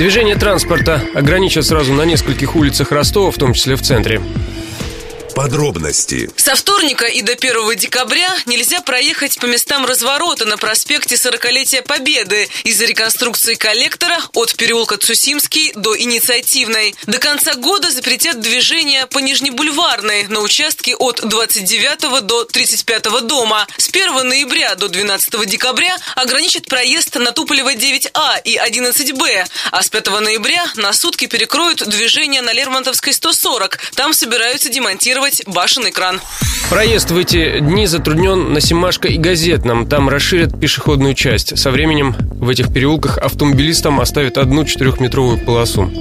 Движение транспорта ограничат сразу на нескольких улицах Ростова, в том числе в центре. Подробности. Со вторника и до 1 декабря нельзя проехать по местам разворота на проспекте 40-летия Победы из-за реконструкции коллектора от переулка Цусимский до Инициативной. До конца года запретят движение по Нижнебульварной на участке от 29 до 35 дома. С 1 ноября до 12 декабря ограничат проезд на Туполева 9А и 11Б, а с 5 ноября на сутки перекроют движение на Лермонтовской 140. Там собираются демонтировать сделать башенный кран. Проезд в эти дни затруднен на Семашко и Газетном. Там расширят пешеходную часть. Со временем в этих переулках автомобилистам оставят одну четырехметровую полосу.